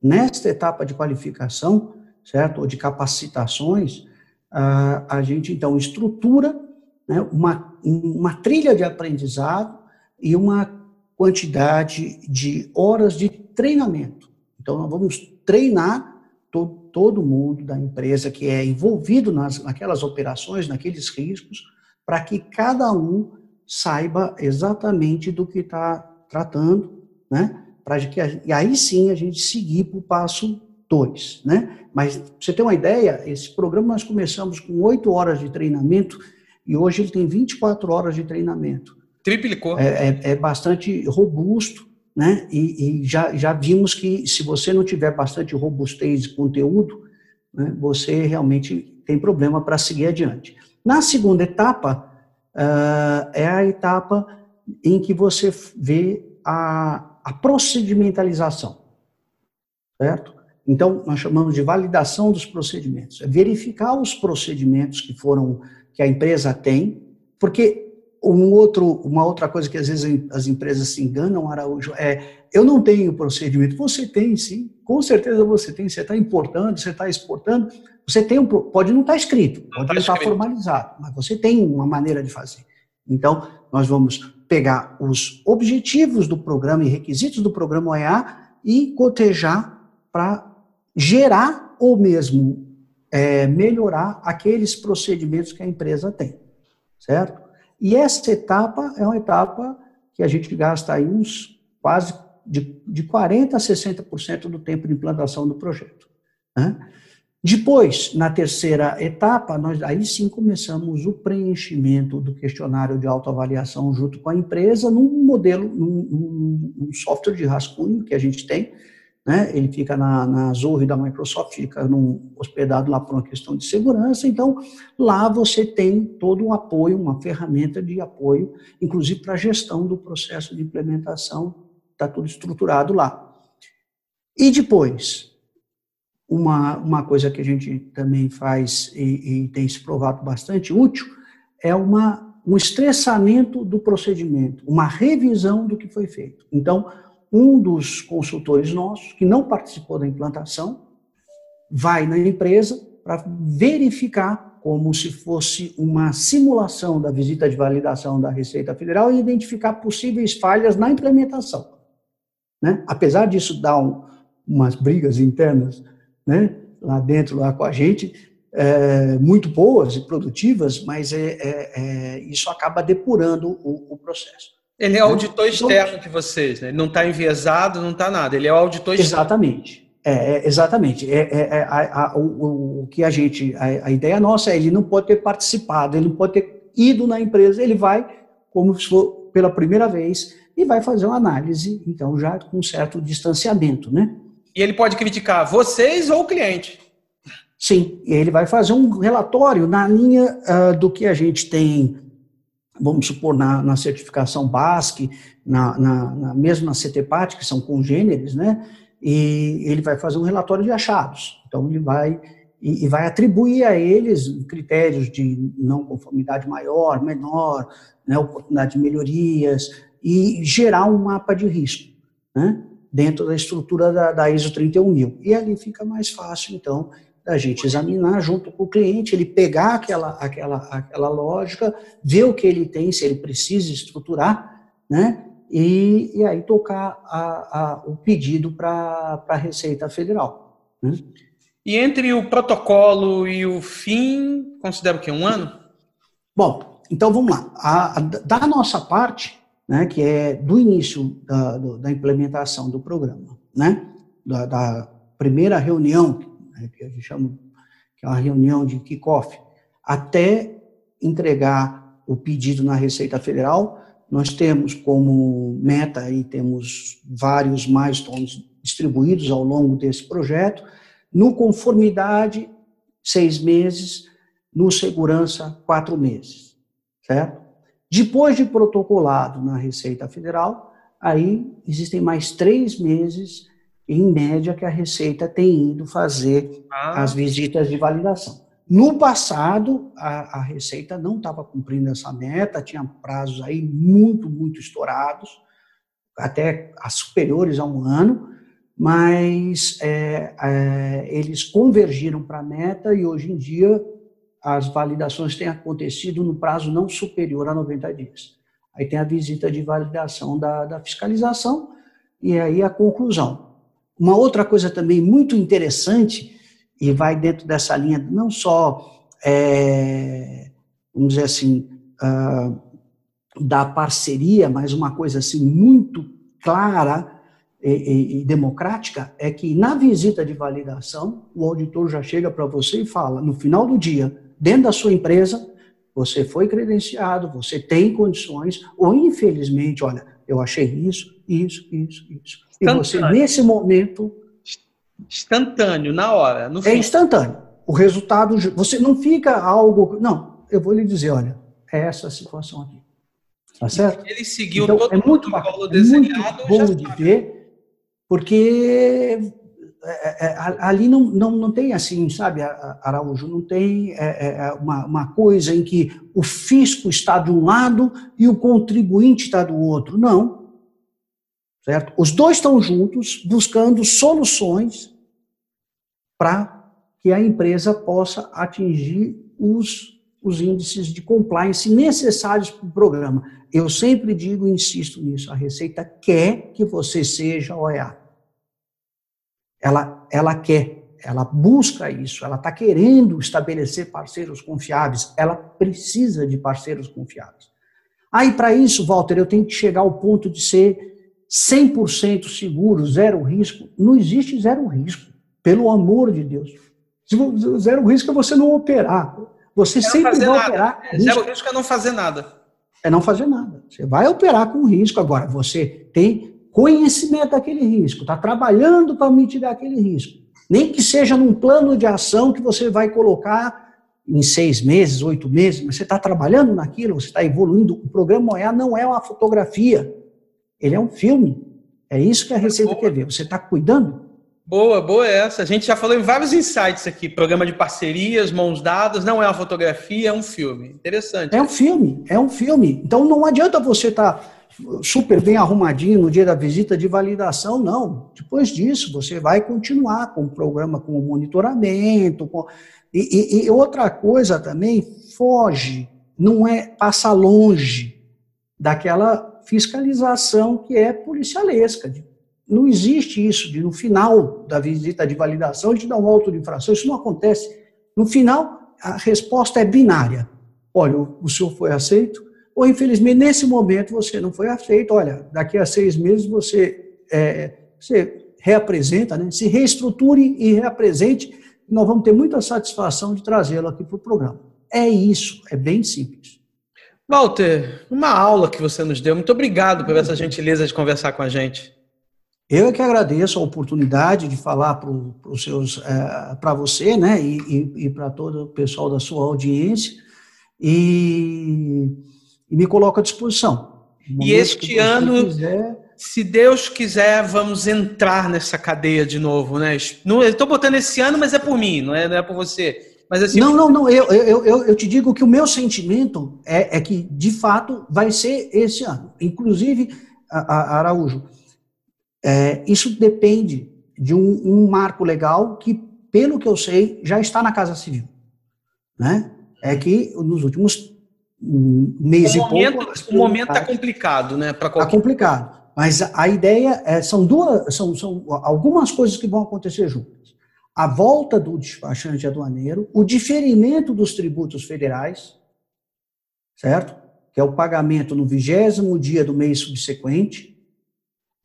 Speaker 3: Nesta etapa de qualificação, certo, ou de capacitações, a gente então estrutura né, uma, uma trilha de aprendizado e uma quantidade de horas de treinamento. Então, nós vamos treinar todo todo mundo da empresa que é envolvido nas, naquelas operações, naqueles riscos, para que cada um saiba exatamente do que está tratando, né? Para que e aí sim a gente seguir para o passo dois, né? Mas pra você ter uma ideia, esse programa nós começamos com oito horas de treinamento e hoje ele tem 24 horas de treinamento.
Speaker 2: Triplicou.
Speaker 3: É, é, é bastante robusto né? E, e, já, já vimos que se você não tiver bastante robustez de conteúdo, né, você realmente tem problema para seguir adiante. Na segunda etapa, uh, é a etapa em que você vê a, a procedimentalização, certo? Então, nós chamamos de validação dos procedimentos. É verificar os procedimentos que foram, que a empresa tem, porque um outro, uma outra coisa que às vezes as empresas se enganam, Araújo, é eu não tenho procedimento. Você tem, sim. Com certeza você tem. Você está importando, você está exportando. Você tem um. Pode não estar tá escrito, pode não estar tá formalizado, mas você tem uma maneira de fazer. Então, nós vamos pegar os objetivos do programa e requisitos do programa OEA e cotejar para gerar ou mesmo é, melhorar aqueles procedimentos que a empresa tem, certo? E essa etapa é uma etapa que a gente gasta aí uns quase de, de 40% a 60% do tempo de implantação do projeto. Né? Depois, na terceira etapa, nós aí sim começamos o preenchimento do questionário de autoavaliação junto com a empresa num modelo, num, num, software de rascunho que a gente tem, né? Ele fica na, na Azure da Microsoft, fica num, hospedado lá por uma questão de segurança. Então, lá você tem todo um apoio, uma ferramenta de apoio, inclusive para a gestão do processo de implementação, está tudo estruturado lá. E depois, uma, uma coisa que a gente também faz e, e tem se provado bastante útil é uma, um estressamento do procedimento, uma revisão do que foi feito. Então, um dos consultores nossos, que não participou da implantação, vai na empresa para verificar, como se fosse uma simulação da visita de validação da Receita Federal e identificar possíveis falhas na implementação. Né? Apesar disso dar um, umas brigas internas né, lá dentro, lá com a gente, é, muito boas e produtivas, mas é, é, é isso acaba depurando o, o processo.
Speaker 2: Ele é o auditor então, externo de vocês, né? Ele não está enviesado, não está nada. Ele é o auditor externo.
Speaker 3: Exatamente. É, é, exatamente. É, é, é a, a, o, o, que a gente. A, a, ideia nossa é ele não pode ter participado, ele não pode ter ido na empresa, ele vai, como se for pela primeira vez, e vai fazer uma análise, então, já com um certo distanciamento, né?
Speaker 2: E ele pode criticar vocês ou o cliente.
Speaker 3: Sim, ele vai fazer um relatório na linha uh, do que a gente tem vamos supor, na, na certificação BASC, na, na, na, mesmo na CTPAT, que são congêneres, né? E ele vai fazer um relatório de achados. Então, ele vai e, vai atribuir a eles critérios de não conformidade maior, menor, né, oportunidade de melhorias, e gerar um mapa de risco. Né? Dentro da estrutura da, da ISO 31000. E ali fica mais fácil, então, da gente examinar junto com o cliente, ele pegar aquela, aquela, aquela lógica, ver o que ele tem, se ele precisa estruturar, né? E, e aí tocar a, a, o pedido para a Receita Federal. Né?
Speaker 2: E entre o protocolo e o fim, considera o que? Um ano?
Speaker 3: Bom, então vamos lá. A, da nossa parte, né, que é do início da, do, da implementação do programa, né, da, da primeira reunião, né, que a gente chama que é uma reunião de kickoff, até entregar o pedido na Receita Federal, nós temos como meta e temos vários milestones distribuídos ao longo desse projeto. No conformidade, seis meses. No segurança, quatro meses. Certo? Depois de protocolado na Receita Federal, aí existem mais três meses, em média, que a Receita tem ido fazer ah. as visitas de validação. No passado, a, a Receita não estava cumprindo essa meta, tinha prazos aí muito, muito estourados, até superiores a um ano, mas é, é, eles convergiram para a meta e hoje em dia as validações têm acontecido no prazo não superior a 90 dias. Aí tem a visita de validação da, da fiscalização e aí a conclusão. Uma outra coisa também muito interessante e vai dentro dessa linha não só, é, vamos dizer assim, uh, da parceria, mas uma coisa assim muito clara e, e, e, democrática, é que na visita de validação, o auditor já chega para você e fala, no final do dia, dentro da sua empresa, você foi credenciado, você tem condições, ou infelizmente, olha, eu achei isso, isso, isso, isso. E você, nesse momento,
Speaker 2: Instantâneo, na hora. É
Speaker 3: instantâneo. O resultado, você não fica algo. Não, eu vou lhe dizer, olha, é essa situação aqui. Tá certo?
Speaker 2: Ele seguiu então, todo
Speaker 3: é muito, bacana, desenhado. É muito bom de ver, porque é, é, é ali não, não, não tem assim, sabe, Araújo, não tem é, é, uma, uma coisa em que o fisco está de um lado e o contribuinte está do outro. Não. Certo? Os dois estão juntos buscando soluções para que a empresa possa atingir os, os índices de compliance necessários para o programa. Eu sempre digo e insisto nisso, a Receita quer que você seja OEA. Ela, ela quer, ela busca isso, ela está querendo estabelecer parceiros confiáveis, ela precisa de parceiros confiáveis. Aí, para isso, Walter, eu tenho que chegar ao ponto de ser 100% seguro, zero risco. Não existe zero risco. Pelo amor de Deus. Zero risco é você não operar. Você é sempre vai nada. operar.
Speaker 2: É, risco. Zero risco é não fazer nada.
Speaker 3: É não fazer nada. Você vai operar com risco. Agora, você tem conhecimento daquele risco, está trabalhando para mitigar aquele risco. Nem que seja num plano de ação que você vai colocar em seis meses, oito meses, mas você está trabalhando naquilo, você está evoluindo. O programa OEA não é uma fotografia, ele é um filme. É isso que a Receita quer ver. Você está cuidando
Speaker 2: Boa, boa essa. A gente já falou em vários insights aqui. Programa de parcerias, mãos dadas, não é uma fotografia, é um filme. Interessante.
Speaker 3: É um filme, é um filme. Então não adianta você estar tá super bem arrumadinho no dia da visita de validação, não. Depois disso, você vai continuar com o programa, com o monitoramento. Com... E, e, e outra coisa também, foge, não é, passa longe daquela fiscalização que é policialesca, de não existe isso de no final da visita de validação gente dá um auto de infração, isso não acontece. No final, a resposta é binária. Olha, o senhor foi aceito, ou infelizmente nesse momento você não foi aceito. Olha, daqui a seis meses você, é, você reapresenta, né? se reestruture e reapresente. Nós vamos ter muita satisfação de trazê-lo aqui para o programa. É isso, é bem simples.
Speaker 2: Walter, uma aula que você nos deu. Muito obrigado por essa gentileza de conversar com a gente.
Speaker 3: Eu é que agradeço a oportunidade de falar para é, para você, né, e, e, e para todo o pessoal da sua audiência, e, e me coloco à disposição.
Speaker 2: E este ano, quiser... se Deus quiser, vamos entrar nessa cadeia de novo, né? Não, eu estou botando esse ano, mas é por mim, não é, não é por você. Mas
Speaker 3: assim, não, não, não. Eu, eu, eu, eu te digo que o meu sentimento é, é que, de fato, vai ser esse ano. Inclusive, a, a Araújo, É, isso depende de um, um, marco legal que, pelo que eu sei, já está na Casa Civil. Né? É que nos últimos meses
Speaker 2: e pouco... O momento está complicado, né?
Speaker 3: Está qualquer... complicado. Mas a ideia é, são duas, são, são algumas coisas que vão acontecer juntas. A volta do despachante aduaneiro, o diferimento dos tributos federais, certo? Que é o pagamento no vigésimo dia do mês subsequente,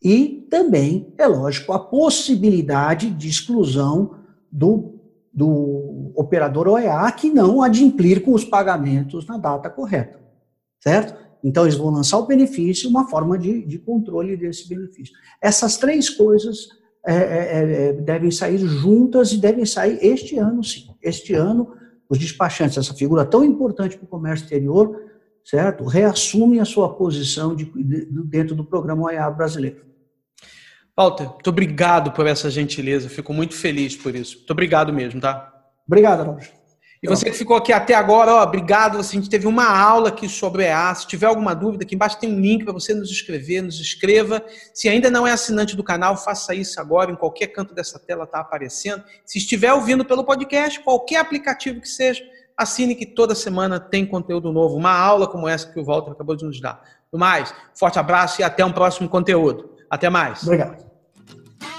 Speaker 3: e também, é lógico, a possibilidade de exclusão do, do operador OEA que não adimplir com os pagamentos na data correta, certo? Então, eles vão lançar o benefício, uma forma de, de controle desse benefício. Essas três coisas é, é, é, é devem sair juntas e devem sair este ano, sim. Este ano, os despachantes, essa figura tão importante para o comércio exterior, certo? Reassumem a sua posição de, de, dentro do programa OEA brasileiro.
Speaker 2: Walter, muito obrigado por essa gentileza. Fico muito feliz por isso. Muito obrigado mesmo, tá?
Speaker 3: Obrigado, Roger.
Speaker 2: E você que ficou aqui até agora, ó, obrigado. Assim, a gente teve uma aula aqui sobre o EA. Se tiver alguma dúvida, aqui embaixo tem um link para você nos inscrever, nos inscreva. Se ainda não é assinante do canal, faça isso agora, em qualquer canto dessa tela está aparecendo. Se estiver ouvindo pelo podcast, qualquer aplicativo que seja, assine que toda semana tem conteúdo novo. Uma aula como essa que o Walter acabou de nos dar. Do mais, forte abraço e até um próximo conteúdo. Até mais.
Speaker 3: Obrigado.